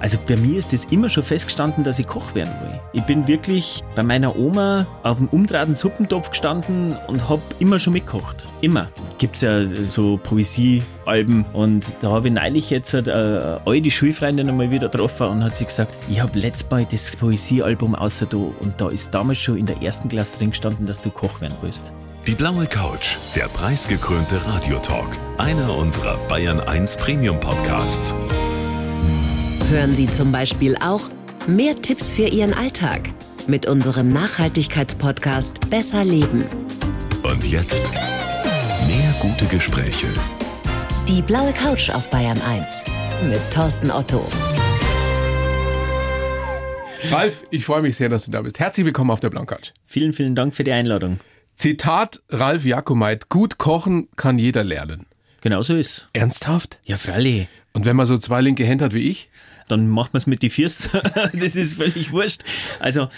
Also bei mir ist es immer schon festgestanden, dass ich Koch werden will. Ich bin wirklich bei meiner Oma auf dem umdrahten Suppentopf gestanden und habe immer schon mitgekocht. Immer. Gibt es ja so Poesiealben und da habe ich neulich jetzt halt, äh, alte Schulfreundin einmal wieder getroffen und hat sie gesagt, ich habe letztes Mal das Poesiealbum außer da und da ist damals schon in der ersten Klasse drin gestanden, dass du Koch werden willst. Die blaue Couch, der preisgekrönte Radiotalk. Einer unserer Bayern 1 Premium Podcasts. Hören Sie zum Beispiel auch mehr Tipps für Ihren Alltag mit unserem Nachhaltigkeitspodcast Besser Leben. Und jetzt mehr gute Gespräche. Die blaue Couch auf Bayern 1 mit Thorsten Otto. Ralf, ich freue mich sehr, dass du da bist. Herzlich willkommen auf der Blauen Couch. Vielen, vielen Dank für die Einladung. Zitat Ralf Jakomait, gut kochen kann jeder lernen. Genau so ist. Ernsthaft? Ja, freilich. Und wenn man so zwei linke Hände hat wie ich? Dann macht man es mit die Füße. das ist völlig wurscht. Also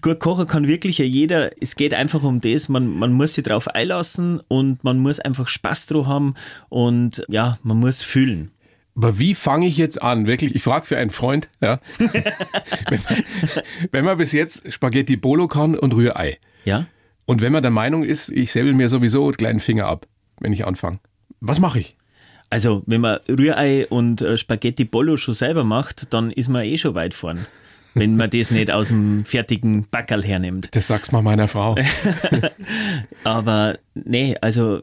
gut kochen kann wirklich ja jeder. Es geht einfach um das. Man, man muss sich drauf einlassen und man muss einfach Spaß drauf haben und ja, man muss fühlen. Aber wie fange ich jetzt an? Wirklich, ich frage für einen Freund, ja. wenn, man, wenn man bis jetzt Spaghetti Bolo kann und Rührei. Ja. Und wenn man der Meinung ist, ich säbel mir sowieso einen kleinen Finger ab, wenn ich anfange. Was mache ich? Also, wenn man Rührei und äh, Spaghetti Bollo schon selber macht, dann ist man eh schon weit vorn. Wenn man das nicht aus dem fertigen Backerl hernimmt. Das sag's mal meiner Frau. Aber nee, also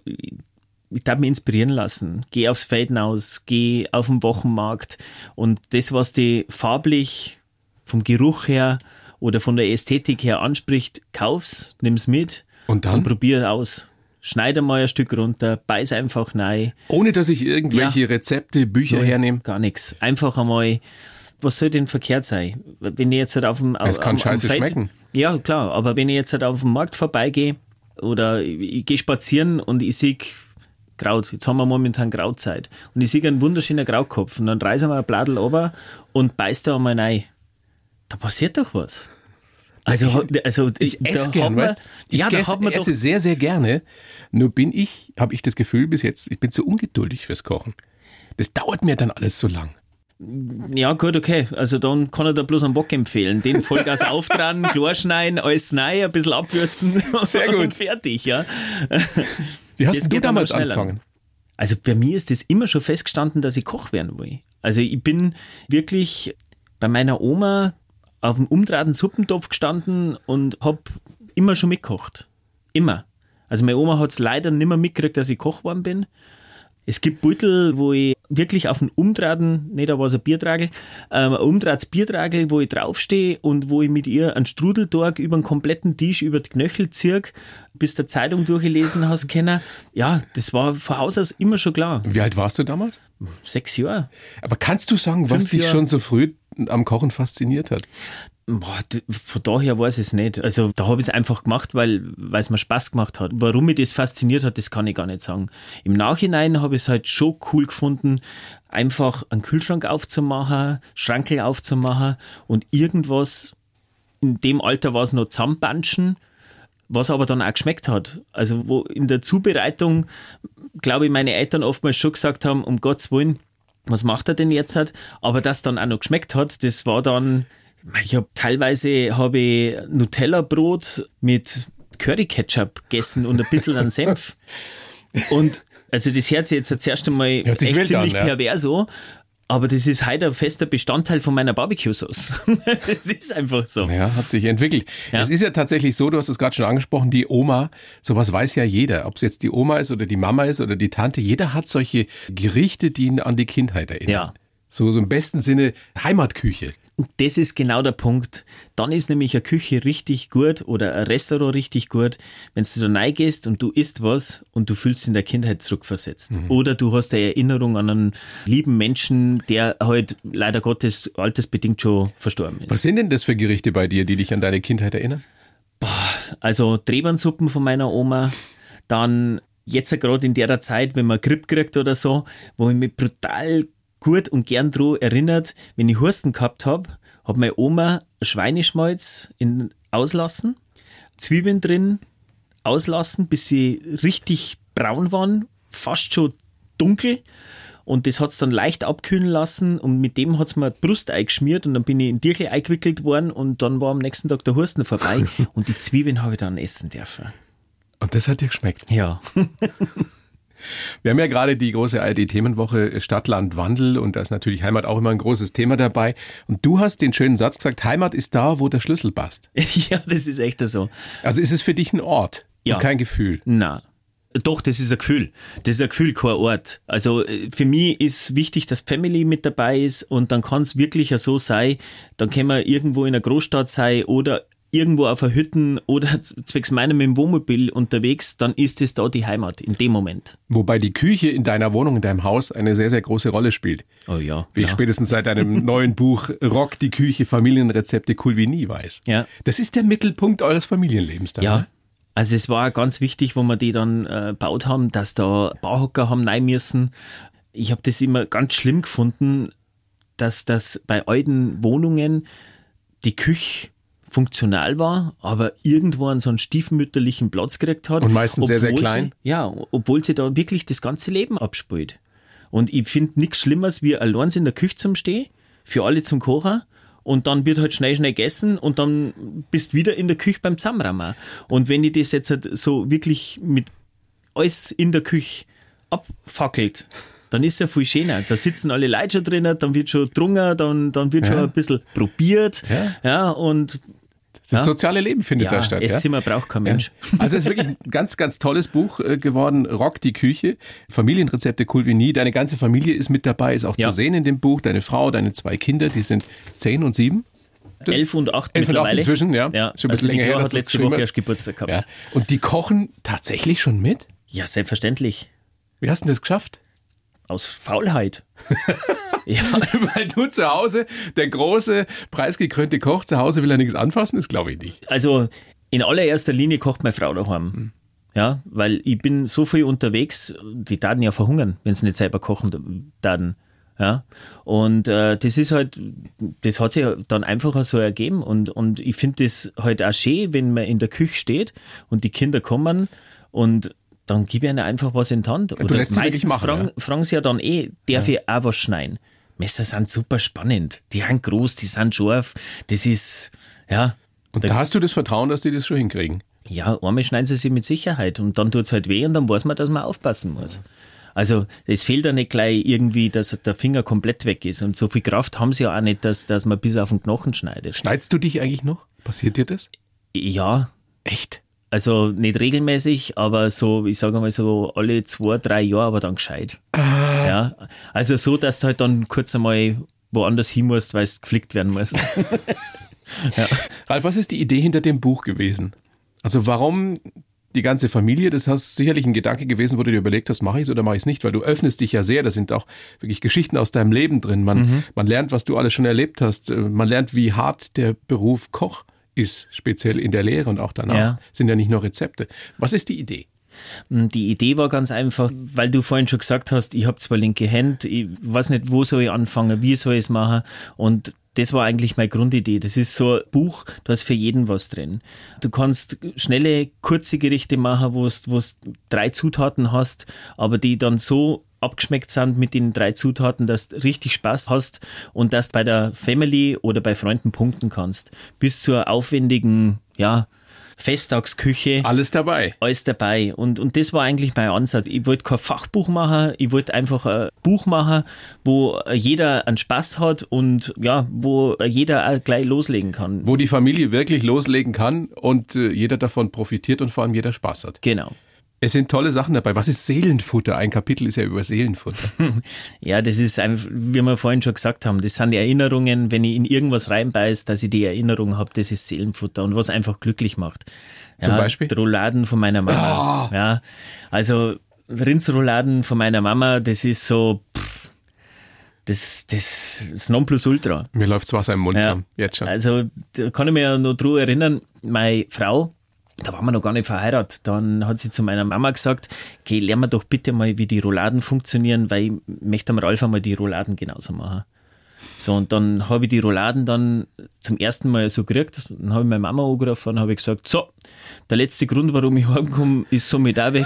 ich darf mich inspirieren lassen. Geh aufs Feld hinaus, geh auf den Wochenmarkt und das, was die farblich vom Geruch her oder von der Ästhetik her anspricht, kauf's, nimm's mit und dann und probier aus schneide mal ein Stück runter, beiß einfach rein. Ohne dass ich irgendwelche ja. Rezepte, Bücher Nein, hernehme? Gar nichts. Einfach einmal, was soll denn verkehrt sein? Wenn ich jetzt halt auf dem. Es kann am, scheiße Feld, schmecken. Ja, klar, aber wenn ich jetzt halt auf dem Markt vorbeigehe oder ich, ich gehe spazieren und ich sehe Kraut, jetzt haben wir momentan Krautzeit und ich sehe einen wunderschönen Krautkopf und dann reißen wir ein Bladel runter und beißt da einmal rein. Da passiert doch was. Also, also ich, ich esse gern, weißt Ich ja, esse, esse sehr, sehr gerne. Nur bin ich, habe ich das Gefühl bis jetzt, ich bin zu ungeduldig fürs Kochen. Das dauert mir dann alles so lang. Ja, gut, okay. Also dann kann ich da bloß einen Bock empfehlen. Den Vollgas auftragen, klar schneiden, alles rein, ein bisschen abwürzen Sehr gut. und fertig, ja. Wie hast das du damals angefangen? Also bei mir ist es immer schon festgestanden, dass ich Koch werden will. Also ich bin wirklich bei meiner Oma auf dem umdrahten Suppentopf gestanden und habe immer schon mitgekocht. Immer. Also meine Oma hat es leider nicht mehr mitgekriegt, dass ich Koch geworden bin. Es gibt Beutel, wo ich wirklich auf dem Umdrahten, nicht, da war es ein Biertragel, ähm, ein umdrahtes Biertragel, wo ich draufstehe und wo ich mit ihr einen Strudeltag über den kompletten Tisch, über die Knöchel ziehe, bis der Zeitung durchgelesen hast können. Ja, das war von Haus aus immer schon klar. Wie alt warst du damals? Sechs Jahre. Aber kannst du sagen, was Fünf dich Jahre. schon so früh am Kochen fasziniert hat? Boah, von daher weiß ich es nicht. Also da habe ich es einfach gemacht, weil es mir Spaß gemacht hat. Warum mich das fasziniert hat, das kann ich gar nicht sagen. Im Nachhinein habe ich es halt schon cool gefunden, einfach einen Kühlschrank aufzumachen, Schrankel aufzumachen und irgendwas, in dem Alter war es noch zusammenbanschen, was aber dann auch geschmeckt hat. Also wo in der Zubereitung, glaube ich, meine Eltern oftmals schon gesagt haben, um Gottes Willen, was macht er denn jetzt? Aber das dann auch noch geschmeckt hat, das war dann ich habe teilweise habe ich Nutella-Brot mit Curry-Ketchup gegessen und ein bisschen an Senf. Und also das hört sich jetzt das erste Mal echt ziemlich an, ja. perverso. Aber das ist heute ein fester Bestandteil von meiner Barbecue-Sauce. das ist einfach so. Ja, hat sich entwickelt. Ja. Es ist ja tatsächlich so, du hast es gerade schon angesprochen, die Oma, sowas weiß ja jeder. Ob es jetzt die Oma ist oder die Mama ist oder die Tante, jeder hat solche Gerichte, die ihn an die Kindheit erinnern. Ja. So, so im besten Sinne Heimatküche. Das ist genau der Punkt. Dann ist nämlich eine Küche richtig gut oder ein Restaurant richtig gut, wenn du da reingehst und du isst was und du fühlst in der Kindheit zurückversetzt. Mhm. Oder du hast eine Erinnerung an einen lieben Menschen, der halt leider Gottes altersbedingt schon verstorben ist. Was sind denn das für Gerichte bei dir, die dich an deine Kindheit erinnern? Boah, also Drehbahnsuppen von meiner Oma, dann jetzt gerade in der Zeit, wenn man Grip kriegt oder so, wo ich mich brutal gut und gern dran erinnert, wenn ich Hursten gehabt habe, hat meine Oma Schweineschmalz in, auslassen, Zwiebeln drin auslassen, bis sie richtig braun waren, fast schon dunkel. und das hat's dann leicht abkühlen lassen und mit dem hat's mir die Brust eingeschmiert und dann bin ich in Dirkel eingewickelt worden und dann war am nächsten Tag der Husten vorbei und die Zwiebeln habe ich dann essen dürfen. Und das hat dir geschmeckt? Ja. Wir haben ja gerade die große ARD-Themenwoche Stadtland Wandel und da ist natürlich Heimat auch immer ein großes Thema dabei. Und du hast den schönen Satz gesagt, Heimat ist da, wo der Schlüssel passt. ja, das ist echt so. Also ist es für dich ein Ort ja. und kein Gefühl? Na. Doch, das ist ein Gefühl. Das ist ein Gefühl, kein Ort. Also äh, für mich ist wichtig, dass Family mit dabei ist und dann kann es wirklich ja so sein, dann können wir irgendwo in einer Großstadt sein oder irgendwo auf einer Hütte oder zwecks meinem im Wohnmobil unterwegs, dann ist es da die Heimat in dem Moment. Wobei die Küche in deiner Wohnung, in deinem Haus eine sehr, sehr große Rolle spielt. Oh ja. Wie ich spätestens seit deinem neuen Buch Rock die Küche, Familienrezepte cool wie nie weiß. Ja. Das ist der Mittelpunkt eures Familienlebens da. Ja. Also es war ganz wichtig, wo wir die dann äh, gebaut haben, dass da Bauhocker haben rein müssen. Ich habe das immer ganz schlimm gefunden, dass das bei alten Wohnungen die Küche funktional war, aber irgendwo an so einen stiefmütterlichen Platz gekriegt hat. Und meistens sehr, sehr klein. Sie, ja, obwohl sie da wirklich das ganze Leben abspielt. Und ich finde nichts Schlimmeres, wie allein in der Küche zum Stehen, für alle zum Kochen und dann wird halt schnell, schnell gegessen und dann bist wieder in der Küche beim Zusammenrammen. Und wenn ich das jetzt halt so wirklich mit alles in der Küche abfackelt, dann ist es ja viel schöner. Da sitzen alle Leute schon drinnen, dann wird schon drungen, dann, dann wird ja. schon ein bisschen probiert. Ja, ja und das ja? soziale Leben findet ja, da statt. Esszimmer ja? braucht kein Mensch. Also es ist wirklich ein ganz, ganz tolles Buch äh, geworden. Rock die Küche. Familienrezepte cool wie nie. Deine ganze Familie ist mit dabei, ist auch zu sehen in dem Buch. Deine Frau, deine zwei Kinder, die sind zehn und sieben. Elf und acht Elf und acht inzwischen, ja. ja. Schon ein bisschen also länger her. hat letzte Woche erst Geburtstag gehabt. Ja. Und die kochen tatsächlich schon mit? Ja, selbstverständlich. Wie hast du das geschafft? Aus Faulheit. ja. Weil du zu Hause, der große, preisgekrönte Koch zu Hause will er nichts anfassen, das glaube ich nicht. Also in allererster Linie kocht meine Frau daheim. Hm. Ja, weil ich bin so viel unterwegs, die Daten ja verhungern, wenn sie nicht selber kochen Daten. Ja, und äh, das ist halt, das hat sich dann einfach so ergeben und, und ich finde das halt auch schön, wenn man in der Küche steht und die Kinder kommen und dann gib ihnen einfach was in die Hand. Oder du lässt meistens machen, fragen, ja. fragen sie ja dann eh, darf ja. ich auch was schneiden? Messer sind super spannend. Die sind groß, die sind scharf. Das ist, ja. Und da, da hast du das Vertrauen, dass die das schon hinkriegen? Ja, einmal schneiden sie sich mit Sicherheit und dann tut es halt weh und dann weiß man, dass man aufpassen muss. Also es fehlt ja nicht gleich irgendwie, dass der Finger komplett weg ist. Und so viel Kraft haben sie ja auch nicht, dass, dass man bis auf den Knochen schneidet. Schneidest du dich eigentlich noch? Passiert dir das? Ja. Echt? Also nicht regelmäßig, aber so, ich sage mal so alle zwei, drei Jahre, aber dann gescheit. Ah. Ja. Also so, dass du halt dann kurz einmal woanders hin musst, weil es geflickt werden muss. ja. Ralf, was ist die Idee hinter dem Buch gewesen? Also warum die ganze Familie, das hast sicherlich ein Gedanke gewesen, wo du dir überlegt hast, mache ich es oder mache ich es nicht, weil du öffnest dich ja sehr, da sind auch wirklich Geschichten aus deinem Leben drin. Man, mhm. man lernt, was du alles schon erlebt hast. Man lernt, wie hart der Beruf Koch ist, speziell in der Lehre und auch danach, ja. sind ja nicht nur Rezepte. Was ist die Idee? Hm, die Idee war ganz einfach, weil du vorhin schon gesagt hast, ich habe zwar linke Hände, ich weiß nicht, wo soll ich anfangen, wie soll ich es machen und das war eigentlich meine Grundidee. Das ist so ein Buch, da ist für jeden was drin. Du kannst schnelle, kurze Gerichte machen, wo du drei Zutaten hast, aber die dann so abgeschmeckt sind mit den drei Zutaten, dass du richtig Spaß hast und dass du bei der Family oder bei Freunden punkten kannst. Bis zur aufwendigen, ja, Festtagsküche. Alles dabei. Alles dabei. Und, und das war eigentlich mein Ansatz. Ich wollte kein Fachbuch machen, ich wollte einfach ein Buch machen, wo jeder einen Spaß hat und ja, wo jeder auch gleich loslegen kann. Wo die Familie wirklich loslegen kann und äh, jeder davon profitiert und vor allem jeder Spaß hat. Genau. Es sind tolle Sachen dabei. Was ist Seelenfutter? Ein Kapitel ist ja über Seelenfutter. Ja, das ist einfach, wie wir vorhin schon gesagt haben, das sind die Erinnerungen, wenn ich in irgendwas reinbeiß, dass ich die Erinnerung habe, das ist Seelenfutter und was einfach glücklich macht. Zum ja, Beispiel? Rouladen von meiner Mama. Oh. Ja, also Rindsrouladen von meiner Mama, das ist so, pff, das, das, das Nonplusultra. Mir läuft Wasser im Mund ja, zusammen, jetzt schon. Also, da kann ich mich ja noch dran erinnern, meine Frau, da waren wir noch gar nicht verheiratet. Dann hat sie zu meiner Mama gesagt, okay, lern mir doch bitte mal, wie die Rouladen funktionieren, weil ich möchte am Ralf einmal die Rouladen genauso machen. So, und dann habe ich die Rouladen dann zum ersten Mal so gekriegt. Dann habe ich meine Mama angerufen und habe gesagt, so, Der letzte Grund, warum ich heimkomme, ist somit auch weg,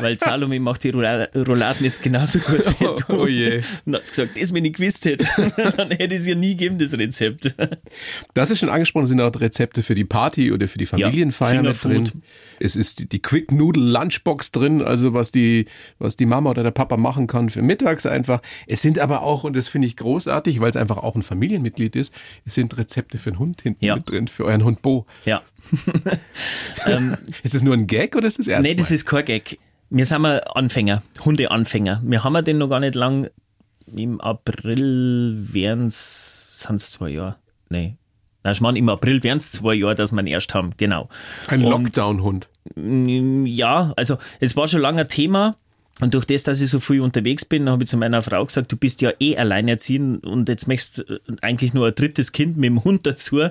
weil Salome macht die Rouladen jetzt genauso gut wie du. Oh, oh je. Und hat gesagt, das, wenn ich gewusst hätte, dann hätte es ja nie gegeben, das Rezept. Das ist schon angesprochen, sind auch Rezepte für die Party oder für die Familienfeier ja, mit drin. Es ist die Quick Noodle Lunchbox drin, also was die, was die Mama oder der Papa machen kann für mittags einfach. Es sind aber auch, und das finde ich großartig, weil es einfach auch ein Familienmitglied ist, es sind Rezepte für den Hund hinten ja. mit drin, für euren Hund Bo. Ja. ähm, ist das nur ein Gag oder ist das ernst? Nee, das ist kein Gag. Wir sind mal Anfänger, Hundeanfänger. Wir haben den noch gar nicht lang. Im April wären es, sind es zwei Jahre. Nee. Na, ich meine, im April wären es zwei Jahre, dass wir ihn erst haben, genau. Ein Lockdown-Hund. Ja, also es war schon lange Thema. Und durch das, dass ich so früh unterwegs bin, habe ich zu meiner Frau gesagt, du bist ja eh alleinerziehend und jetzt möchtest du eigentlich nur ein drittes Kind mit dem Hund dazu.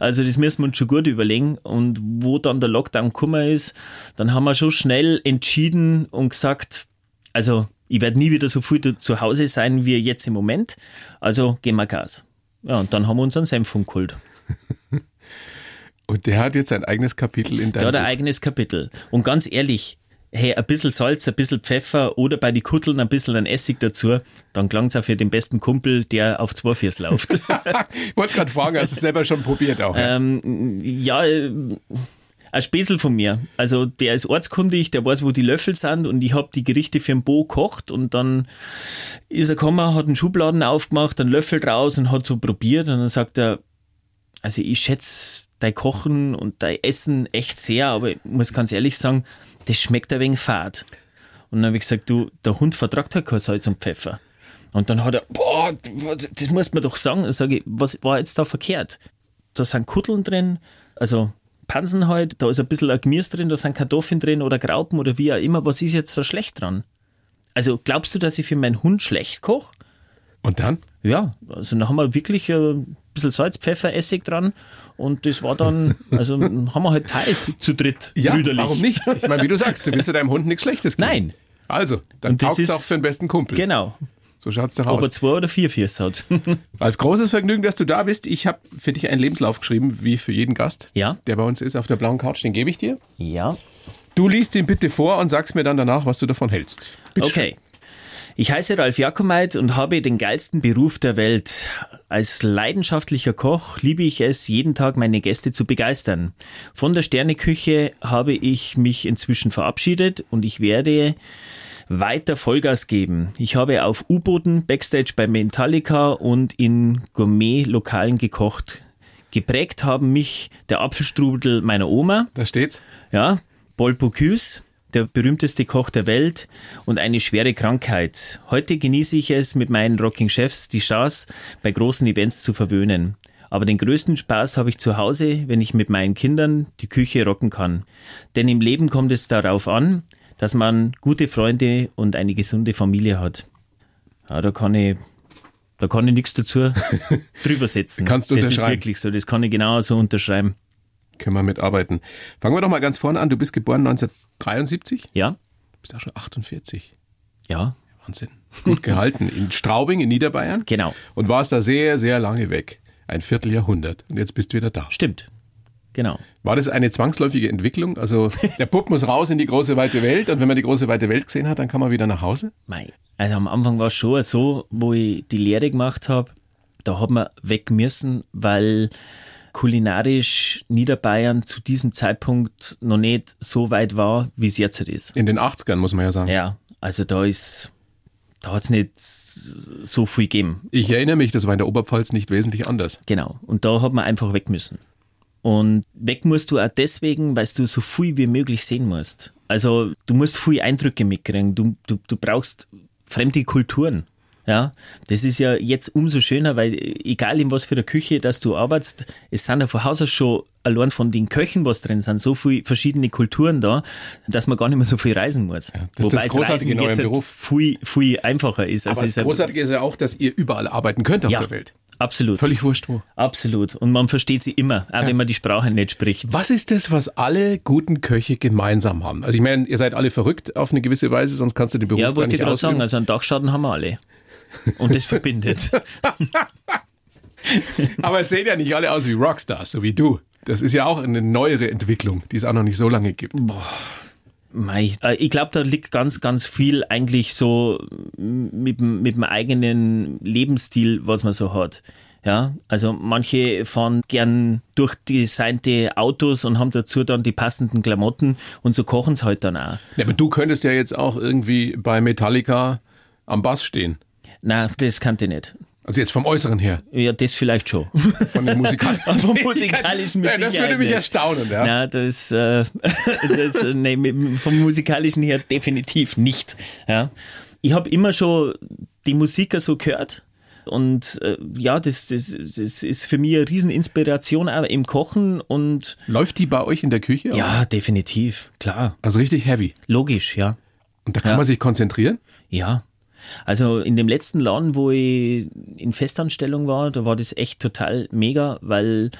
Also das müssen wir uns schon gut überlegen. Und wo dann der Lockdown gekommen ist, dann haben wir schon schnell entschieden und gesagt, also ich werde nie wieder so früh zu Hause sein wie jetzt im Moment. Also gehen wir Gas. Ja, und dann haben wir uns einen Senf geholt. Und der hat jetzt ein eigenes Kapitel in deinem Der hat ein eigenes Kapitel. Und ganz ehrlich, hey, ein bisschen Salz, ein bisschen Pfeffer oder bei die Kutteln ein bisschen ein Essig dazu, dann klang es auch für den besten Kumpel, der auf zwei Viers läuft. ich wollte gerade fragen, hast du es selber schon probiert auch? Ähm, ja, äh, ein Späßel von mir. Also der ist ortskundig, der weiß, wo die Löffel sind und ich habe die Gerichte für den Bo kocht und dann ist er gekommen, hat einen Schubladen aufgemacht, einen Löffel draus und hat so probiert und dann sagt er, also ich schätze dein Kochen und dein Essen echt sehr, aber ich muss ganz ehrlich sagen, das schmeckt ein wenig fad. Und dann habe ich gesagt, du, der Hund vertragt halt kein Salz und Pfeffer. Und dann hat er, boah, das muss man doch sagen. Dann sage ich, was war jetzt da verkehrt? Da sind Kutteln drin, also Pansen halt, da ist ein bisschen ein Gemüse drin, da sind Kartoffeln drin oder Graupen oder wie auch immer. Was ist jetzt da schlecht dran? Also glaubst du, dass ich für meinen Hund schlecht koche? Und dann? Ja, also dann haben wir wirklich ein bisschen Salz, Pfeffer, Essig dran und das war dann, also haben wir halt teilt zu dritt. Ja, brüderlich. warum nicht? Ich meine, wie du sagst, du willst ja deinem Hund nichts Schlechtes geben. Nein. Also, dann taugt es auch für den besten Kumpel. Genau. So schaut es doch aus. Ob er zwei oder vier Viers hat. Ralf, großes Vergnügen, dass du da bist. Ich habe für dich einen Lebenslauf geschrieben, wie für jeden Gast, ja. der bei uns ist auf der blauen Couch. Den gebe ich dir. Ja. Du liest ihn bitte vor und sagst mir dann danach, was du davon hältst. Bitte okay. Schön. Ich heiße Ralf Jakomait und habe den geilsten Beruf der Welt. Als leidenschaftlicher Koch liebe ich es, jeden Tag meine Gäste zu begeistern. Von der Sterneküche habe ich mich inzwischen verabschiedet und ich werde weiter Vollgas geben. Ich habe auf U-Booten, Backstage bei Metallica und in Gourmet-Lokalen gekocht. Geprägt haben mich der Apfelstrudel meiner Oma. Da steht's. Ja, Paul Bocuse der berühmteste Koch der Welt und eine schwere Krankheit. Heute genieße ich es mit meinen Rocking Chefs die Chance, bei großen Events zu verwöhnen. Aber den größten Spaß habe ich zu Hause, wenn ich mit meinen Kindern die Küche rocken kann. Denn im Leben kommt es darauf an, dass man gute Freunde und eine gesunde Familie hat. Ja, da kann ich, da kann ich nichts dazu drüber setzen. Kannst du das ist wirklich so, das kann ich genauso unterschreiben können wir mitarbeiten. Fangen wir doch mal ganz vorne an. Du bist geboren 1973? Ja. Du bist auch schon 48. Ja. Wahnsinn. Gut gehalten. In Straubing in Niederbayern. Genau. Und warst da sehr, sehr lange weg. Ein Vierteljahrhundert. Und jetzt bist du wieder da. Stimmt. Genau. War das eine zwangsläufige Entwicklung? Also der Bub muss raus in die große weite Welt und wenn man die große weite Welt gesehen hat, dann kann man wieder nach Hause? Mei. Also am Anfang war es schon so, wo ich die Lehre gemacht habe, da hat man weg müssen, weil kulinarisch Niederbayern zu diesem Zeitpunkt noch nicht so weit war, wie es jetzt ist. In den 80ern, muss man ja sagen. Ja, also da ist, da hat es nicht so viel gegeben. Ich erinnere mich, das war in der Oberpfalz nicht wesentlich anders. Genau. Und da hat man einfach weg müssen. Und weg musst du auch deswegen, weil du so viel wie möglich sehen musst. Also du musst viel Eindrücke mitkriegen. Du, du, du brauchst fremde Kulturen. Ja, das ist ja jetzt umso schöner, weil egal in was für der Küche, dass du arbeitest, es sind ja von Haus aus schon allein von den Köchen was drin sind, so viele verschiedene Kulturen da, dass man gar nicht mehr so viel reisen muss. Ja, das Wobei ist das Großartige in eurem Beruf. Viel, viel einfacher ist. Also Aber das Großartige ist ja auch, dass ihr überall arbeiten könnt auf ja, der Welt. Absolut. Völlig wurscht wo. Absolut. Und man versteht sie immer, auch ja. wenn man die Sprache nicht spricht. Was ist das, was alle guten Köche gemeinsam haben? Also ich meine, ihr seid alle verrückt auf eine gewisse Weise, sonst kannst du den Beruf ja, gar nicht Ja, wollte ich gerade sagen, also einen Dachschaden haben wir alle. Und das verbindet. Aber es sehen ja nicht alle aus wie Rockstars, so wie du. Das ist ja auch eine neuere Entwicklung, die es auch noch nicht so lange gibt. Boah. Mei, äh, ich glaube, da liegt ganz, ganz viel eigentlich so mit, mit dem eigenen Lebensstil, was man so hat. Ja, also manche fahren gern durchdesignte Autos und haben dazu dann die passenden Klamotten und so kochen sie halt dann auch. Ja, aber du könntest ja jetzt auch irgendwie bei Metallica am Bass stehen. Nein, das kannte ich nicht. Also jetzt vom Äußeren her? Ja, das vielleicht schon. Von den musikalischen. vom musikalischen mit ja, Das würde mich nicht. erstaunen, ja. Nein, das, äh, das nee, vom musikalischen her definitiv nicht. Ja. Ich habe immer schon die Musiker so gehört. Und äh, ja, das, das, das ist für mich eine Rieseninspiration auch im Kochen und. Läuft die bei euch in der Küche? Ja, definitiv, klar. Also richtig heavy. Logisch, ja. Und da kann ja. man sich konzentrieren? Ja, also in dem letzten Laden, wo ich in Festanstellung war, da war das echt total mega, weil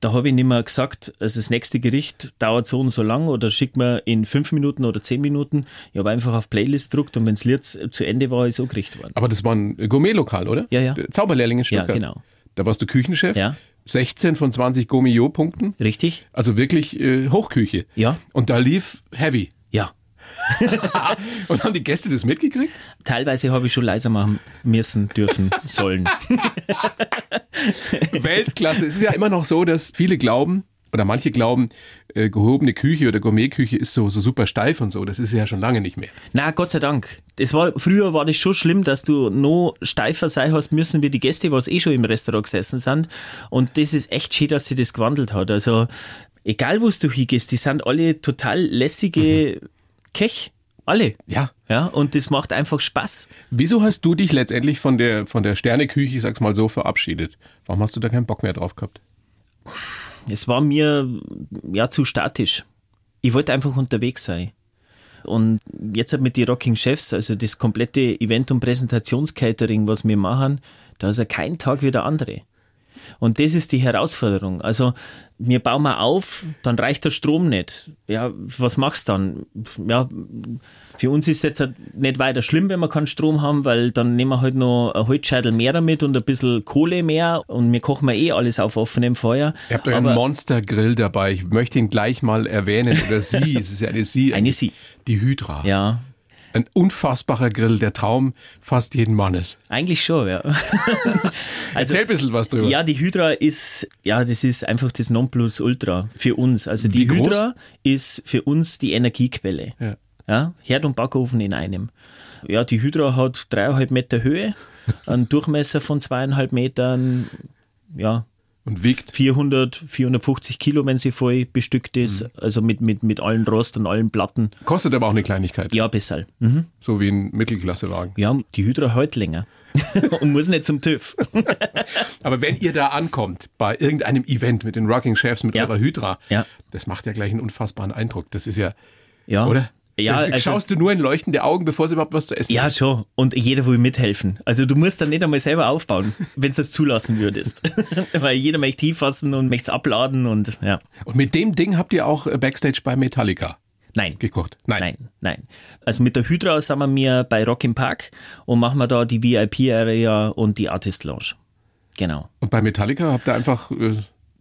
da habe ich nicht mehr gesagt, also das nächste Gericht dauert so und so lang oder schickt mir in fünf Minuten oder zehn Minuten. Ich habe einfach auf Playlist gedruckt und wenn das Lied zu Ende war, ist so gerichtet worden. Aber das war ein Gourmet-Lokal, oder? Ja, ja. Zauberlehrling in Stuttgart. Ja, genau. Da warst du Küchenchef. Ja. 16 von 20 Gourmillot-Punkten. Richtig. Also wirklich äh, Hochküche. Ja. Und da lief Heavy. Und haben die Gäste das mitgekriegt? Teilweise habe ich schon leiser machen müssen, dürfen, sollen. Weltklasse. Es ist ja immer noch so, dass viele glauben, oder manche glauben, äh, gehobene Küche oder Gourmetküche ist so, so super steif und so. Das ist ja schon lange nicht mehr. Na, Gott sei Dank. Das war, früher war das schon schlimm, dass du noch steifer sein hast müssen wie die Gäste, was eh schon im Restaurant gesessen sind. Und das ist echt schön, dass sich das gewandelt hat. Also, egal wo du hingehst, die sind alle total lässige mhm. Kech. Alle. Ja. Ja, und das macht einfach Spaß. Wieso hast du dich letztendlich von der, von der Sterneküche, ich sag's mal so, verabschiedet? Warum hast du da keinen Bock mehr drauf gehabt? Es war mir ja zu statisch. Ich wollte einfach unterwegs sein. Und jetzt mit den Rocking Chefs, also das komplette Event- und Präsentationscatering, was wir machen, da ist ja kein Tag wie der andere. Und das ist die Herausforderung. Also wir bauen mal auf, dann reicht der Strom nicht. Ja, was machst du dann? Ja, für uns ist es jetzt nicht weiter schlimm, wenn wir keinen Strom haben, weil dann nehmen wir halt noch ein Holzscheitel mehr damit und ein bisschen Kohle mehr und wir kochen eh alles auf offenem Feuer. Ihr habt euren Monstergrill dabei. Ich möchte ihn gleich mal erwähnen. Oder Sie, es ist ja eine Sie. Eine Sie. Die Hydra. Ja, ein unfassbarer Grill, der Traum fast jeden Mannes. Eigentlich schon, ja. also, Erzähl ein bisschen was drüber. Ja, die Hydra ist, ja, das ist einfach das Nonplusultra für uns. Also die Hydra ist für uns die Energiequelle. Ja. ja. Herd und Backofen in einem. Ja, die Hydra hat dreieinhalb Meter Höhe, einen Durchmesser von zweieinhalb Metern, ja, und wiegt? 400, 450 Kilo, wenn sie voll bestückt ist. Mhm. Also mit, mit, mit allen Rost und allen Platten. Kostet aber auch eine Kleinigkeit. Ja, besser. Mhm. So wie ein Mittelklassewagen. Ja, die Hydra hält länger. und muss nicht zum TÜV. aber wenn ihr da ankommt, bei irgendeinem Event mit den Rocking Chefs, mit ja. eurer Hydra, ja. das macht ja gleich einen unfassbaren Eindruck. Das ist ja, ja. oder? Ja, also, schaust du nur in leuchtende Augen, bevor es überhaupt was zu essen Ja, gibt? schon. Und jeder will mithelfen. Also du musst dann nicht einmal selber aufbauen, wenn du das zulassen würdest. Weil jeder möchte hinfassen und möchte es abladen und ja. Und mit dem Ding habt ihr auch äh, Backstage bei Metallica Nein. gekocht? Nein. Nein, nein. Also mit der Hydra sind wir mir bei Rock im Park und machen wir da die VIP-Area und die Artist Lounge. Genau. Und bei Metallica habt ihr einfach... Äh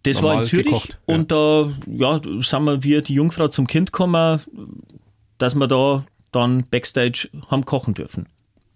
das war in Zürich gekocht, und da ja, sind wir wie die Jungfrau zum Kind gekommen, dass wir da dann Backstage haben kochen dürfen.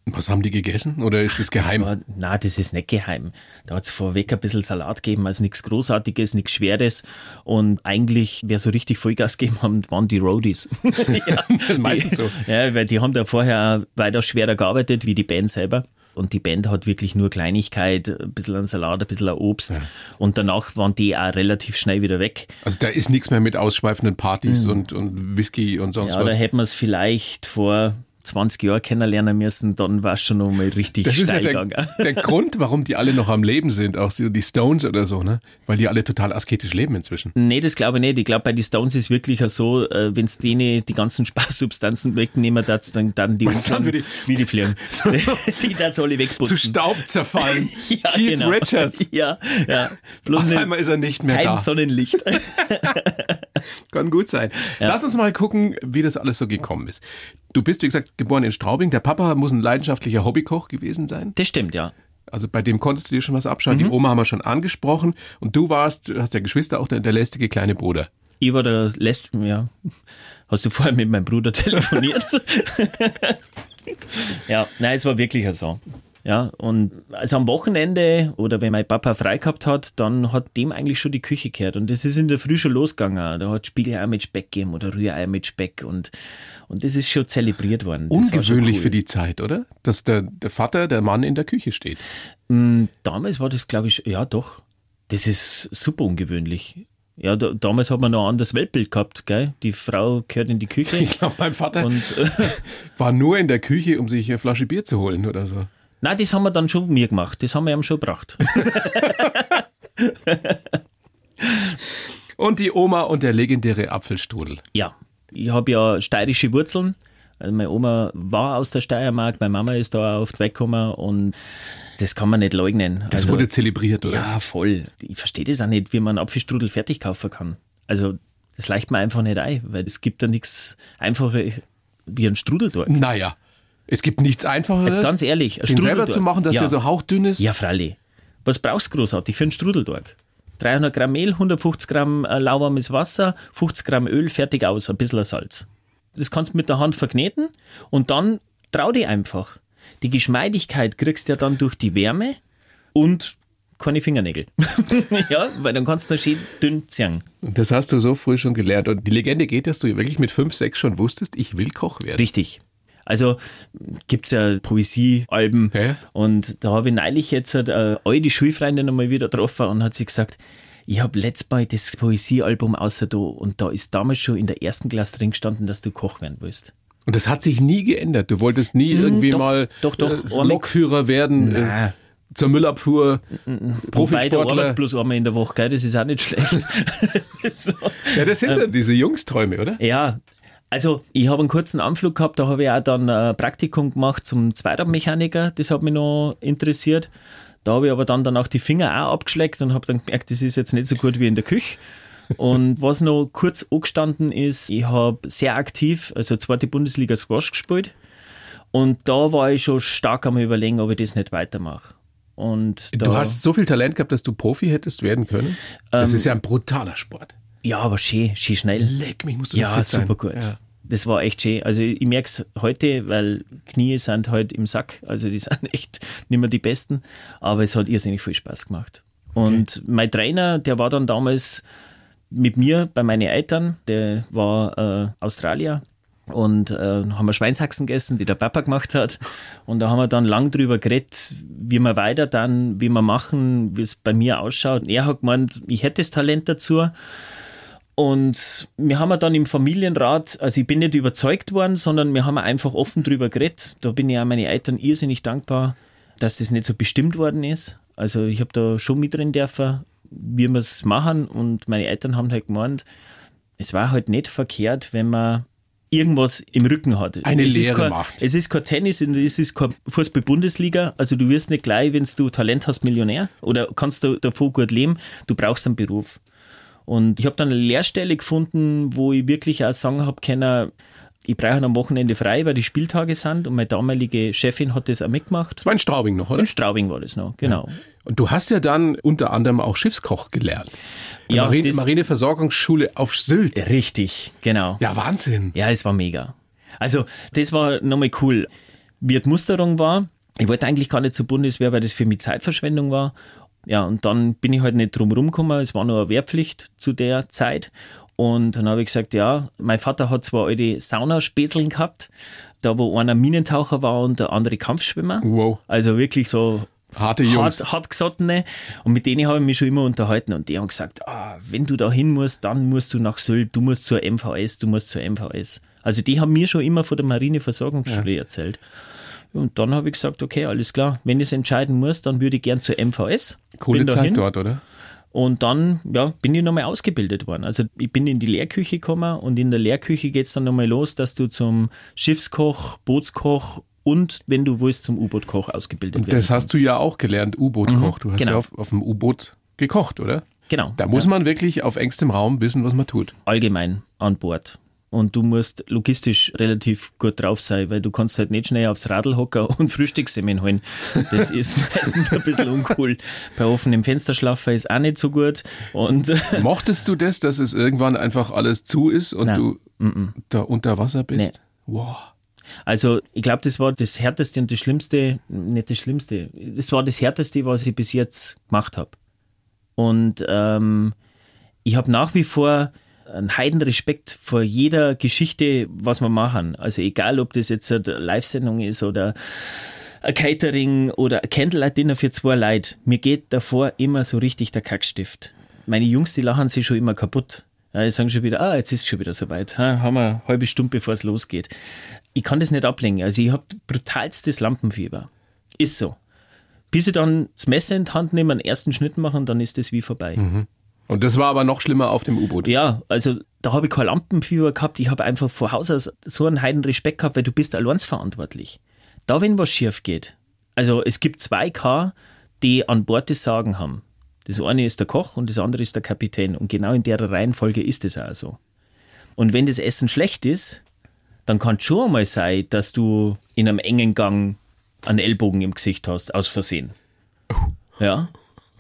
Was haben die gegessen oder ist das geheim? Das war, nein, das ist nicht geheim. Da hat es vorweg ein bisschen Salat gegeben, also nichts Großartiges, nichts Schweres. Und eigentlich, wer so richtig Vollgas gegeben haben, waren die Roadies. ja, meistens die, so. Ja, weil die haben da vorher weiter schwerer gearbeitet wie die Band selber. Und die Band hat wirklich nur Kleinigkeit, ein bisschen an Salat, ein bisschen an Obst. Ja. Und danach waren die auch relativ schnell wieder weg. Also da ist nichts mehr mit ausschweifenden Partys mhm. und, und Whisky und sonst ja, was. Ja, da hätten wir es vielleicht vor 20 Jahre kennenlernen müssen, dann war es schon noch mal richtig das steil ist ja der, der, Grund, warum die alle noch am Leben sind, auch die Stones oder so, ne? Weil die alle total asketisch leben inzwischen. Nee, das glaube ich nicht. Ich glaube, bei den Stones ist wirklich so, äh, wenn es denen die ganzen Spaßsubstanzen wegnehmen, das, dann, dann die dann wie die, wie die fliegen. die da alle wegputzen. Zu Staub zerfallen. ja, Keith genau. Richards. Ja, ja. Bloß Auf einmal ist er nicht mehr kein da. Sonnenlicht. Kann gut sein. Ja. Lass uns mal gucken, wie das alles so gekommen ist. Du bist, wie gesagt, geboren in Straubing. Der Papa muss ein leidenschaftlicher Hobbykoch gewesen sein. Das stimmt, ja. Also bei dem konntest du dir schon was abschauen. Mhm. Die Oma haben wir schon angesprochen und du warst, hast ja Geschwister auch der, der lästige kleine Bruder. Ich war der lästige, ja. Hast du vorher mit meinem Bruder telefoniert? ja, nein, es war wirklich so. Ja, und also am Wochenende oder wenn mein Papa frei gehabt hat, dann hat dem eigentlich schon die Küche gehört. Und das ist in der Früh schon losgegangen. Da hat Spiegelei mit Speck gegeben oder Rührei mit Speck und, und das ist schon zelebriert worden. Das Ungewöhnlich cool. für die Zeit, oder? Dass der, der Vater, der Mann in der Küche steht. Mm, damals war das, glaube ich, ja doch. Das ist super ungewöhnlich. Ja, da, damals hat man noch ein anderes Weltbild gehabt, gell? Die Frau gehört in die Küche. Ich glaube, mein Vater und, war nur in der Küche, um sich eine Flasche Bier zu holen oder so. Nein, das haben wir dann schon mir gemacht. Das haben wir ihm schon gebracht. und die Oma und der legendäre Apfelstrudel. Ja, ich habe ja steirische Wurzeln. Also meine Oma war aus der Steiermark, meine Mama ist da auf die Weg gekommen und das kann man nicht leugnen. Das also, wurde zelebriert, oder? Ja, voll. Ich verstehe das auch nicht, wie man Apfelstrudel fertig kaufen kann. Also, das leicht mir einfach nicht ein, weil es gibt da nichts einfacher wie ein Strudel dort. Naja. Es gibt nichts Einfacheres. Jetzt ganz ehrlich, ein den selber zu machen, dass ja. der so hauchdünn ist. Ja, freilich. Was brauchst du großartig für einen Strudeldorg? 300 Gramm Mehl, 150 Gramm äh, lauwarmes Wasser, 50 Gramm Öl, fertig aus, ein bisschen Salz. Das kannst du mit der Hand verkneten und dann trau dich einfach. Die Geschmeidigkeit kriegst du ja dann durch die Wärme und keine Fingernägel. ja, weil dann kannst du schön dünn ziehen. Das hast du so früh schon gelernt. Und die Legende geht, dass du wirklich mit fünf, sechs schon wusstest, ich will Koch werden. Richtig. Also gibt es ja Poesiealben okay. und da habe ich neulich jetzt eine äh, alte Schulfreundin nochmal wieder getroffen und hat sie gesagt, ich habe letztes Mal das Poesiealbum außer da und da ist damals schon in der ersten Klasse drin gestanden, dass du Koch werden willst. Und das hat sich nie geändert. Du wolltest nie hm, irgendwie doch, mal doch, doch, äh, Lokführer werden. Äh, zur Müllabfuhr, Profisportler. Wobei, bloß einmal in der Woche, gell? das ist auch nicht schlecht. so. Ja, das sind ja ähm, diese Jungsträume, oder? Ja, also, ich habe einen kurzen Anflug gehabt, da habe ich auch dann ein Praktikum gemacht zum Zweiradmechaniker, das hat mich noch interessiert. Da habe ich aber dann danach die Finger auch abgeschleckt und habe dann gemerkt, das ist jetzt nicht so gut wie in der Küche. Und was noch kurz angestanden ist, ich habe sehr aktiv, also zweite Bundesliga Squash gespielt. Und da war ich schon stark am überlegen, ob ich das nicht weitermache. Und du hast so viel Talent gehabt, dass du Profi hättest werden können? Das ähm, ist ja ein brutaler Sport. Ja, aber schön, schön schnell. Leck mich, musst du Ja, super sein. gut. Ja. Das war echt schön. Also ich merke es heute, weil Knie sind heute halt im Sack. Also die sind echt nicht mehr die besten. Aber es hat irrsinnig viel Spaß gemacht. Und okay. mein Trainer, der war dann damals mit mir bei meinen Eltern, der war äh, Australier und äh, haben wir Schweinshaxen gegessen, die der Papa gemacht hat. Und da haben wir dann lang drüber geredet, wie wir weiter dann, wie wir machen, wie es bei mir ausschaut. Und er hat gemeint, ich hätte das Talent dazu. Und wir haben dann im Familienrat, also ich bin nicht überzeugt worden, sondern wir haben einfach offen drüber geredet. Da bin ich auch meine Eltern irrsinnig dankbar, dass das nicht so bestimmt worden ist. Also ich habe da schon mit drin dürfen, wie wir es machen. Und meine Eltern haben halt gemeint, es war halt nicht verkehrt, wenn man irgendwas im Rücken hat. Eine es Lehre kein, macht. Es ist kein Tennis und es ist kein Fußball-Bundesliga. Also du wirst nicht gleich, wenn du Talent hast, Millionär oder kannst du davon gut leben. Du brauchst einen Beruf. Und ich habe dann eine Lehrstelle gefunden, wo ich wirklich auch sagen habe können, ich brauche am Wochenende frei, weil die Spieltage sind und meine damalige Chefin hat das auch mitgemacht. Das war in Straubing noch, oder? In Straubing war das noch, genau. Ja. Und du hast ja dann unter anderem auch Schiffskoch gelernt. Ja, Marine, Marineversorgungsschule auf Sylt. Richtig, genau. Ja, Wahnsinn. Ja, es war mega. Also, das war nochmal cool. Wie die Musterung war, ich wollte eigentlich gar nicht zur Bundeswehr, weil das für mich Zeitverschwendung war. Ja, und dann bin ich halt nicht drum rumgekommen. Es war nur eine Wehrpflicht zu der Zeit. Und dann habe ich gesagt, ja, mein Vater hat zwar alte Saunaspäseln gehabt, da wo einer Minentaucher war und der andere Kampfschwimmer. Wow. Also wirklich so Harte Jungs. Hart, hartgesottene. Und mit denen habe ich mich schon immer unterhalten. Und die haben gesagt, ah, wenn du da hin musst, dann musst du nach Sylt, du musst zur MVS, du musst zur MVS. Also die haben mir schon immer von der Marineversorgungsschule ja. erzählt. Und dann habe ich gesagt, okay, alles klar, wenn ich es entscheiden muss, dann würde ich gern zur MVS. Coole Zeit dahin. dort, oder? Und dann ja, bin ich nochmal ausgebildet worden. Also ich bin in die Lehrküche gekommen und in der Lehrküche geht es dann nochmal los, dass du zum Schiffskoch, Bootskoch und wenn du willst zum U-Boot-Koch ausgebildet werden. Das hast du ja auch gelernt, U-Boot-Koch. Mhm, du hast genau. ja auf, auf dem U-Boot gekocht, oder? Genau. Da muss ja. man wirklich auf engstem Raum wissen, was man tut. Allgemein an Bord. Und du musst logistisch relativ gut drauf sein, weil du kannst halt nicht schnell aufs Radl hocken und Frühstückssemen holen. Das ist meistens ein bisschen uncool. Bei offenem Fensterschlaffer ist auch nicht so gut. Und Mochtest du das, dass es irgendwann einfach alles zu ist und Nein. du -mm. da unter Wasser bist? Nee. Wow. Also ich glaube, das war das Härteste und das Schlimmste, nicht das Schlimmste, das war das Härteste, was ich bis jetzt gemacht habe. Und ähm, ich habe nach wie vor einen heiden Respekt vor jeder Geschichte, was wir machen. Also egal, ob das jetzt eine Live-Sendung ist oder ein Catering oder ein Candlelight-Dinner für zwei Leute. Mir geht davor immer so richtig der Kackstift. Meine Jungs, die lachen sich schon immer kaputt. Ja, die sagen schon wieder, ah, jetzt ist es schon wieder soweit. Ha, haben wir eine halbe Stunde, bevor es losgeht. Ich kann das nicht ablenken. Also ich habe brutalstes Lampenfieber. Ist so. Bis ich dann das Messer in die Hand nehme, einen ersten Schnitt machen, dann ist das wie vorbei. Mhm. Und das war aber noch schlimmer auf dem U-Boot. Ja, also da habe ich kein Lampenfieber gehabt. Ich habe einfach vor Haus aus so einen heiden Respekt gehabt, weil du bist allein verantwortlich. Da, wenn was schief geht. Also es gibt zwei K, die an Bord das Sagen haben. Das eine ist der Koch und das andere ist der Kapitän. Und genau in der Reihenfolge ist es auch so. Und wenn das Essen schlecht ist, dann kann es schon einmal sein, dass du in einem engen Gang einen Ellbogen im Gesicht hast, aus Versehen. Ja.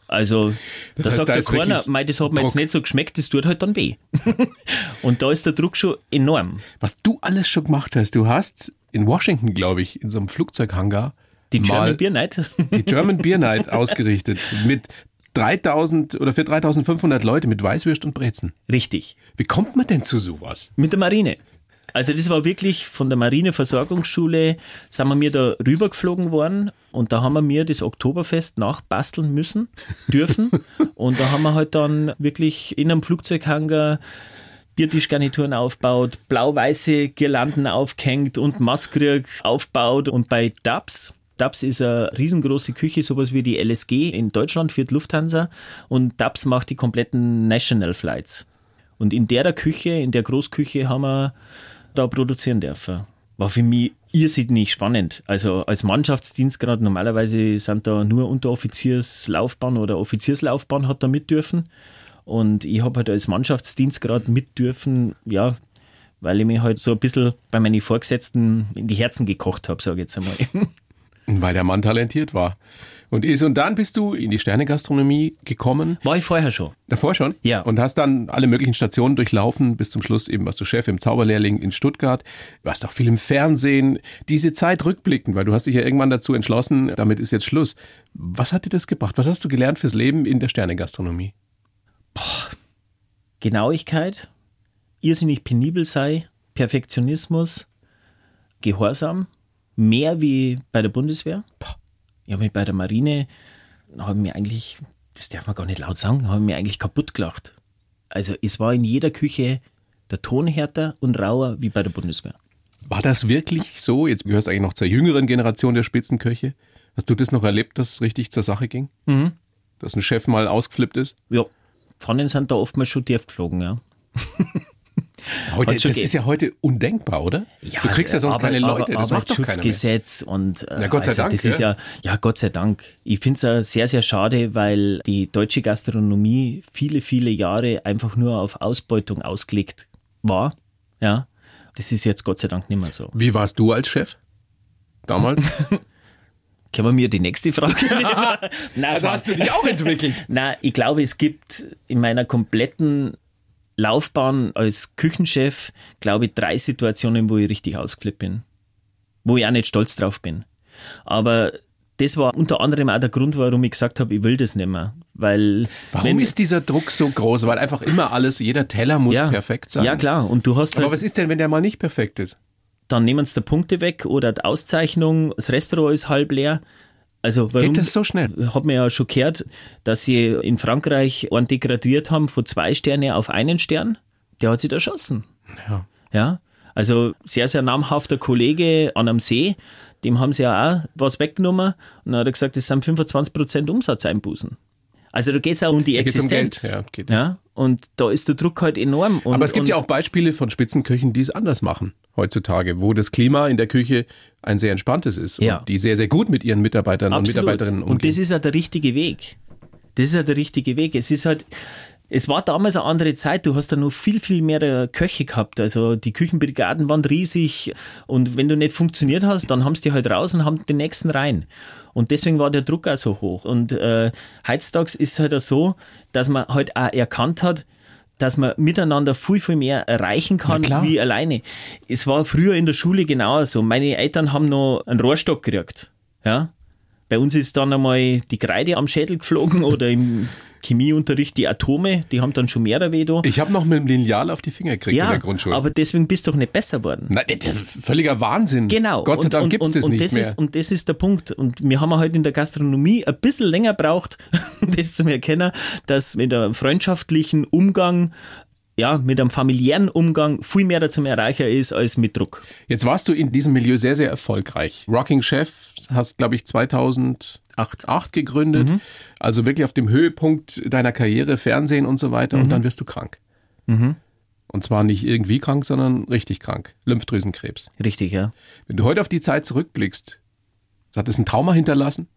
Also, das da heißt, sagt da der Corner, mei, das hat mir jetzt nicht so geschmeckt, das tut halt dann weh. und da ist der Druck schon enorm. Was du alles schon gemacht hast, du hast in Washington, glaube ich, in so einem Flugzeughangar die German Beer Night. Die German Beer Night ausgerichtet mit 3000 oder für 3500 Leute mit Weißwürst und Brezen. Richtig. Wie kommt man denn zu sowas? Mit der Marine. Also das war wirklich von der Marineversorgungsschule, sind wir mir da rübergeflogen worden und da haben wir mir das Oktoberfest nachbasteln müssen, dürfen. und da haben wir halt dann wirklich in einem Flugzeughanger Biertischgarnituren aufbaut, blau-weiße Girlanden aufgehängt und Maskrug aufbaut. Und bei Dubs, Dubs ist eine riesengroße Küche, sowas wie die LSG in Deutschland, führt Lufthansa. Und Dubs macht die kompletten National Flights. Und in der Küche, in der Großküche haben wir da produzieren dürfen. War für mich irrsinnig spannend. Also als Mannschaftsdienstgrad, normalerweise sind da nur Unteroffizierslaufbahn oder Offizierslaufbahn hat da mit dürfen. Und ich habe halt als Mannschaftsdienstgrad mit dürfen, ja, weil ich mich halt so ein bisschen bei meinen Vorgesetzten in die Herzen gekocht habe, sage ich jetzt einmal. Weil der Mann talentiert war und ist. Und dann bist du in die Sternegastronomie gekommen. War ich vorher schon. Davor schon? Ja. Und hast dann alle möglichen Stationen durchlaufen. Bis zum Schluss eben warst du Chef im Zauberlehrling in Stuttgart. Warst auch viel im Fernsehen. Diese Zeit rückblickend, weil du hast dich ja irgendwann dazu entschlossen, damit ist jetzt Schluss. Was hat dir das gebracht? Was hast du gelernt fürs Leben in der Sternegastronomie? Boah. Genauigkeit, irrsinnig penibel sei, Perfektionismus, Gehorsam, mehr wie bei der Bundeswehr. Boah ich habe mich bei der Marine, habe mir eigentlich, das darf man gar nicht laut sagen, habe mir eigentlich kaputt gelacht. Also es war in jeder Küche der Ton härter und rauer wie bei der Bundeswehr. War das wirklich so? Jetzt gehörst du eigentlich noch zur jüngeren Generation der Spitzenköche. Hast du das noch erlebt, dass es richtig zur Sache ging? Mhm. Dass ein Chef mal ausgeflippt ist? Ja, Pfannen sind da oftmals schon tief geflogen, ja. Heute, das ist ja heute undenkbar, oder? Ja, du kriegst ja sonst aber, keine Leute. Das macht doch Schutzgesetz und äh, ja, Gott sei also Dank. Das ja. ist ja, ja, Gott sei Dank. Ich finde es ja sehr, sehr schade, weil die deutsche Gastronomie viele, viele Jahre einfach nur auf Ausbeutung ausgelegt war. Ja, das ist jetzt Gott sei Dank nicht mehr so. Wie warst du als Chef damals? Können wir mir die nächste Frage nehmen? Nein, also hast du dich auch entwickelt? Nein, ich glaube, es gibt in meiner kompletten Laufbahn als Küchenchef, glaube ich, drei Situationen, wo ich richtig ausgeflippt bin. Wo ich auch nicht stolz drauf bin. Aber das war unter anderem auch der Grund, warum ich gesagt habe, ich will das nicht mehr. Weil warum ist dieser Druck so groß? Weil einfach immer alles, jeder Teller muss ja, perfekt sein. Ja, klar. Und du hast halt, Aber was ist denn, wenn der mal nicht perfekt ist? Dann nehmen sie die Punkte weg oder die Auszeichnung, das Restaurant ist halb leer. Also warum, Geht das so schnell? Hat mir ja schon gehört, dass sie in Frankreich einen degradiert haben von zwei Sterne auf einen Stern. Der hat sich erschossen. Ja. Ja. Also sehr, sehr namhafter Kollege an einem See, dem haben sie ja auch was weggenommen und dann hat er gesagt, das sind 25% Umsatzeinbußen. Also da geht es auch um die Existenz. Um Geld. Ja, geht. ja, und da ist der Druck halt enorm. Und, Aber es gibt ja auch Beispiele von Spitzenköchen, die es anders machen heutzutage, wo das Klima in der Küche ein sehr entspanntes ist ja. und die sehr, sehr gut mit ihren Mitarbeitern Absolut. und Mitarbeiterinnen umgehen. Und das ist ja der richtige Weg. Das ist ja der richtige Weg. Es ist halt, es war damals eine andere Zeit. Du hast da noch viel, viel mehr Köche gehabt. Also die Küchenbrigaden waren riesig. Und wenn du nicht funktioniert hast, dann haben sie die halt raus und haben den nächsten rein. Und deswegen war der Druck auch so hoch. Und äh, heutzutage ist es halt so, dass man halt auch erkannt hat, dass man miteinander viel, viel mehr erreichen kann wie alleine. Es war früher in der Schule genauso. Meine Eltern haben noch einen Rohrstock gekriegt. Ja? Bei uns ist dann einmal die Kreide am Schädel geflogen oder im Chemieunterricht die Atome, die haben dann schon mehr weh da. Ich habe noch mit dem Lineal auf die Finger gekriegt ja, in der Grundschule. aber deswegen bist du doch nicht besser geworden. Nein, völliger Wahnsinn. Genau. Gott sei Dank gibt es das und nicht das mehr. Ist, und das ist der Punkt. Und wir haben halt in der Gastronomie ein bisschen länger braucht, das zu erkennen, dass mit einem freundschaftlichen Umgang ja, mit einem familiären Umgang viel mehr zum Erreichen ist als mit Druck. Jetzt warst du in diesem Milieu sehr, sehr erfolgreich. Rocking Chef hast, glaube ich, 2008 Acht gegründet. Mhm. Also wirklich auf dem Höhepunkt deiner Karriere, Fernsehen und so weiter. Mhm. Und dann wirst du krank. Mhm. Und zwar nicht irgendwie krank, sondern richtig krank. Lymphdrüsenkrebs. Richtig, ja. Wenn du heute auf die Zeit zurückblickst, hat es ein Trauma hinterlassen?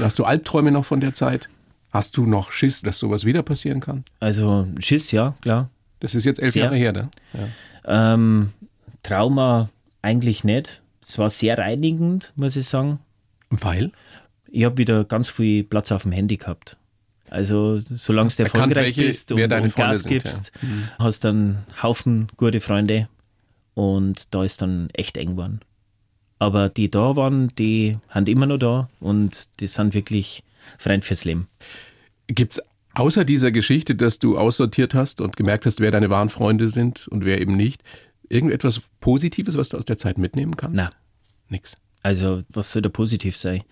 Hast du Albträume noch von der Zeit? Hast du noch Schiss, dass sowas wieder passieren kann? Also Schiss, ja, klar. Das ist jetzt elf sehr. Jahre her, ne? Ja. Ähm, Trauma eigentlich nicht. Es war sehr reinigend, muss ich sagen. Weil? Ich habe wieder ganz viel Platz auf dem Handy gehabt. Also solange du erfolgreich bist und, und Gas sind, gibst, ja. mhm. hast dann Haufen gute Freunde und da ist dann echt eng geworden. Aber die da waren, die sind immer noch da und die sind wirklich Freund fürs Leben. Gibt es außer dieser Geschichte, dass du aussortiert hast und gemerkt hast, wer deine wahren Freunde sind und wer eben nicht, irgendetwas Positives, was du aus der Zeit mitnehmen kannst? Na, nix. Also, was soll da positiv sein?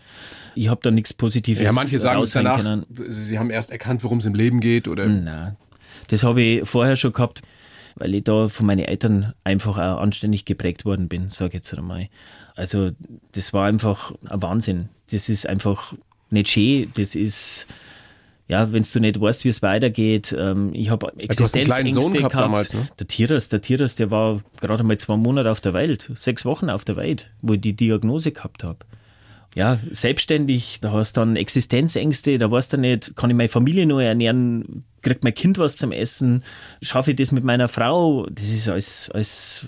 Ich habe da nichts Positives. Ja, manche sagen es danach, können. sie haben erst erkannt, worum es im Leben geht, oder? Nein, das habe ich vorher schon gehabt, weil ich da von meinen Eltern einfach auch anständig geprägt worden bin, sage ich jetzt einmal. Also, das war einfach ein Wahnsinn. Das ist einfach nicht schön. Das ist, ja, wenn du nicht weißt, wie es weitergeht. Ähm, ich habe Existenzängste Sohn gehabt. Damals, ne? Der Tiras, der Tiras, der war gerade mal zwei Monate auf der Welt, sechs Wochen auf der Welt, wo ich die Diagnose gehabt habe. Ja, selbstständig, da hast du dann Existenzängste, da weißt du nicht, kann ich meine Familie nur ernähren, kriegt mein Kind was zum Essen, schaffe ich das mit meiner Frau, das ist alles, alles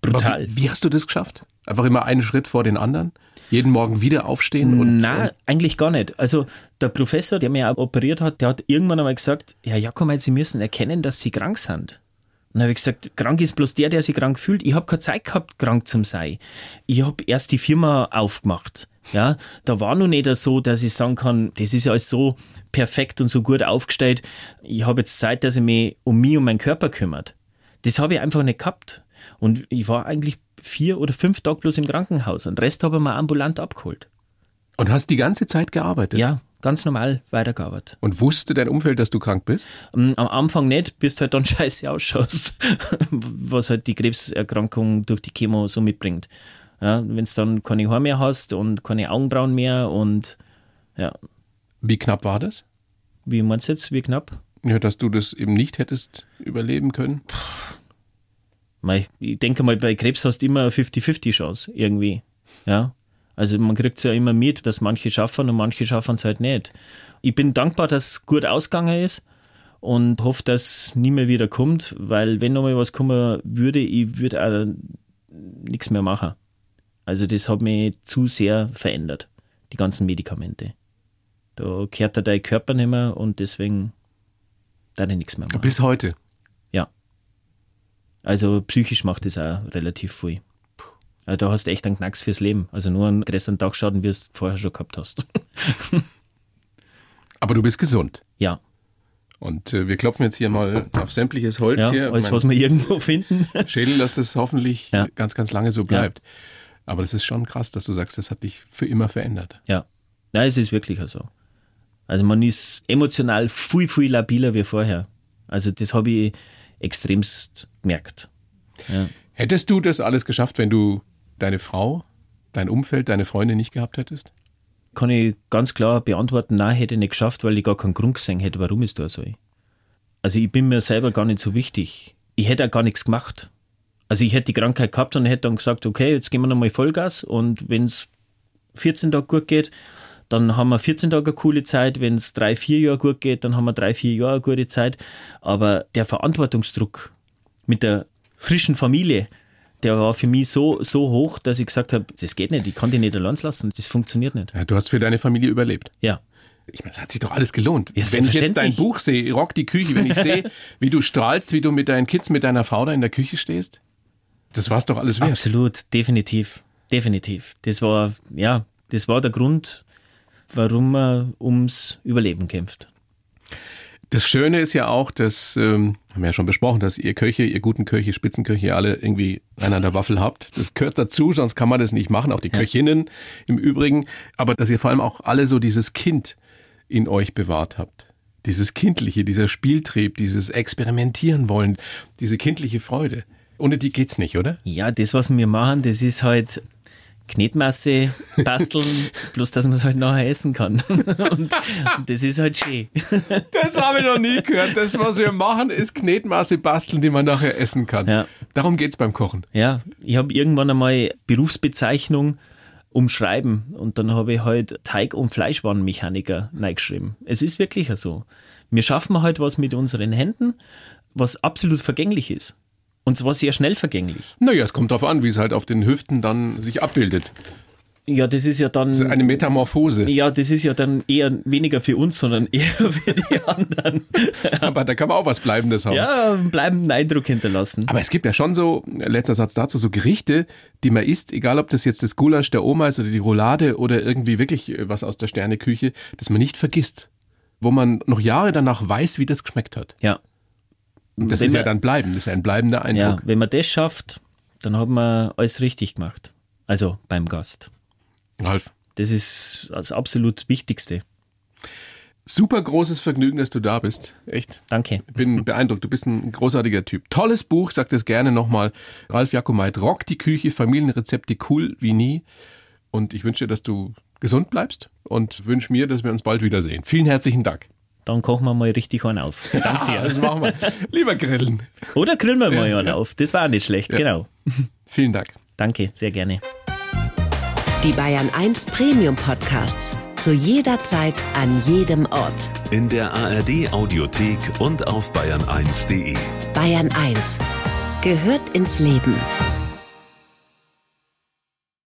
brutal. Wie, wie hast du das geschafft? Einfach immer einen Schritt vor den anderen? Jeden Morgen wieder aufstehen? Und, Nein, eigentlich gar nicht. Also der Professor, der mir operiert hat, der hat irgendwann einmal gesagt, Herr Jakob, Sie müssen erkennen, dass Sie krank sind. Und dann habe ich gesagt, krank ist bloß der, der sich krank fühlt. Ich habe keine Zeit gehabt, krank zu sein. Ich habe erst die Firma aufgemacht. Ja, da war noch nicht so, dass ich sagen kann, das ist alles so perfekt und so gut aufgestellt. Ich habe jetzt Zeit, dass ich mich um mich und meinen Körper kümmert. Das habe ich einfach nicht gehabt. Und ich war eigentlich vier oder fünf Tage bloß im Krankenhaus. Und den Rest habe ich mal ambulant abgeholt. Und hast die ganze Zeit gearbeitet? Ja, ganz normal weitergearbeitet. Und wusste dein Umfeld, dass du krank bist? Am Anfang nicht, bis du halt dann scheiße ausschaust, was halt die Krebserkrankung durch die Chemo so mitbringt. Ja, Wenn du dann keine Haare mehr hast und keine Augenbrauen mehr und ja. Wie knapp war das? Wie meinst du jetzt, wie knapp? Ja, dass du das eben nicht hättest überleben können. Puh ich denke mal, bei Krebs hast du immer eine 50-50 Chance irgendwie. Ja. Also man kriegt es ja immer mit, dass manche schaffen und manche schaffen es halt nicht. Ich bin dankbar, dass es gut ausgegangen ist und hoffe, dass es nie mehr wieder kommt, weil wenn nochmal was kommen würde, ich würde auch nichts mehr machen. Also das hat mich zu sehr verändert, die ganzen Medikamente. Da kehrt der dein Körper nicht mehr und deswegen da ich nichts mehr machen. Bis heute? Also psychisch macht das auch relativ viel. Also da hast du echt einen Knacks fürs Leben. Also nur einen größeren Tagschaden, wie du es vorher schon gehabt hast. Aber du bist gesund. Ja. Und äh, wir klopfen jetzt hier mal auf sämtliches Holz ja, hier. Alles, was wir irgendwo finden. Schädel, dass das hoffentlich ja. ganz, ganz lange so bleibt. Ja. Aber das ist schon krass, dass du sagst, das hat dich für immer verändert. Ja. Ja, es ist wirklich so. Also man ist emotional viel, viel labiler wie vorher. Also das habe ich extremst merkt. Ja. Hättest du das alles geschafft, wenn du deine Frau, dein Umfeld, deine Freunde nicht gehabt hättest? Kann ich ganz klar beantworten, nein, hätte ich nicht geschafft, weil ich gar keinen Grund gesehen hätte, warum es da soll. Also ich bin mir selber gar nicht so wichtig. Ich hätte auch gar nichts gemacht. Also ich hätte die Krankheit gehabt und hätte dann gesagt, okay, jetzt gehen wir nochmal Vollgas und wenn es 14 Tage gut geht, Dann haben wir 14 Tage eine coole Zeit. Wenn es drei, vier Jahre gut geht, dann haben wir drei, vier Jahre eine gute Zeit. Aber der Verantwortungsdruck mit der frischen Familie, der war für mich so, so hoch, dass ich gesagt habe, das geht nicht, ich kann die nicht allein lassen, das funktioniert nicht. Ja, du hast für deine Familie überlebt. Ja. Ich meine, das hat sich doch alles gelohnt. Ja, wenn ich jetzt dein Buch sehe, Rock die Küche, wenn ich sehe, wie du strahlst, wie du mit deinen Kids, mit deiner Frau da in der Küche stehst, das war's doch alles wert. Absolut, definitiv, definitiv. Das war, ja, das war der Grund, warum man ums Überleben kämpft. Das Schöne ist ja auch, dass, ähm, haben wir ja schon besprochen, dass ihr Köche, ihr guten Köche, Spitzenköche alle irgendwie einander Waffel habt. Das gehört dazu, sonst kann man das nicht machen, auch die Köchinnen im Übrigen. Aber dass ihr vor allem auch alle so dieses Kind in euch bewahrt habt. Dieses Kindliche, dieser Spieltrieb, dieses Experimentieren wollen, diese kindliche Freude. Ohne die geht's nicht, oder? Ja, das, was wir machen, das ist halt Knetmasse basteln, bloß dass man es halt nachher essen kann. Und das ist halt schön. Das habe ich noch nie gehört. Das, was wir machen, ist Knetmasse basteln, die man nachher essen kann. Ja. Darum geht's beim Kochen. Ja, ich habe irgendwann einmal Berufsbezeichnung umschreiben und dann habe ich halt Teig- und Fleischwarenmechaniker reingeschrieben. Es ist wirklich so. Wir schaffen halt was mit unseren Händen, was absolut vergänglich ist. Und zwar sehr schnell vergänglich. Naja, es kommt darauf an, wie es halt auf den Hüften dann sich abbildet. Ja, das ist ja dann. Das ist eine Metamorphose. Ja, das ist ja dann eher weniger für uns, sondern eher für die anderen. Aber da kann man auch was Bleibendes haben. Ja, einen bleibenden Eindruck hinterlassen. Aber es gibt ja schon so, letzter Satz dazu, so Gerichte, die man isst, egal ob das jetzt das Gulasch der Oma ist oder die Roulade oder irgendwie wirklich was aus der Sterneküche, das man nicht vergisst. Wo man noch Jahre danach weiß, wie das geschmeckt hat. Ja. Und das ist ja dann bleiben, das ist ja ein bleibender Eindruck. Ja, wenn man das schafft, dann hat man alles richtig gemacht. Also beim Gast. Ralf. Das ist das absolut Wichtigste. Super großes Vergnügen, dass du da bist. Echt. Danke. Bin beeindruckt. Du bist ein großartiger Typ. Tolles Buch, sag das gerne nochmal. Ralf Jakomait, Rock die Küche, Familienrezepte cool wie nie. Und ich wünsche dir, dass du gesund bleibst und wünsche mir, dass wir uns bald wiedersehen. Vielen herzlichen Dank. Dann kochen wir mal richtig einen auf. Danke dir. das machen wir. Lieber grillen. Oder grillen wir mal ja, einen ja. auf. Das war auch nicht schlecht, ja. genau. Vielen Dank. Danke, sehr gerne. Die Bayern 1 Premium Podcasts. Zu jeder Zeit, an jedem Ort. In der ARD Audiothek und auf bayern1.de. Bayern 1 gehört ins Leben.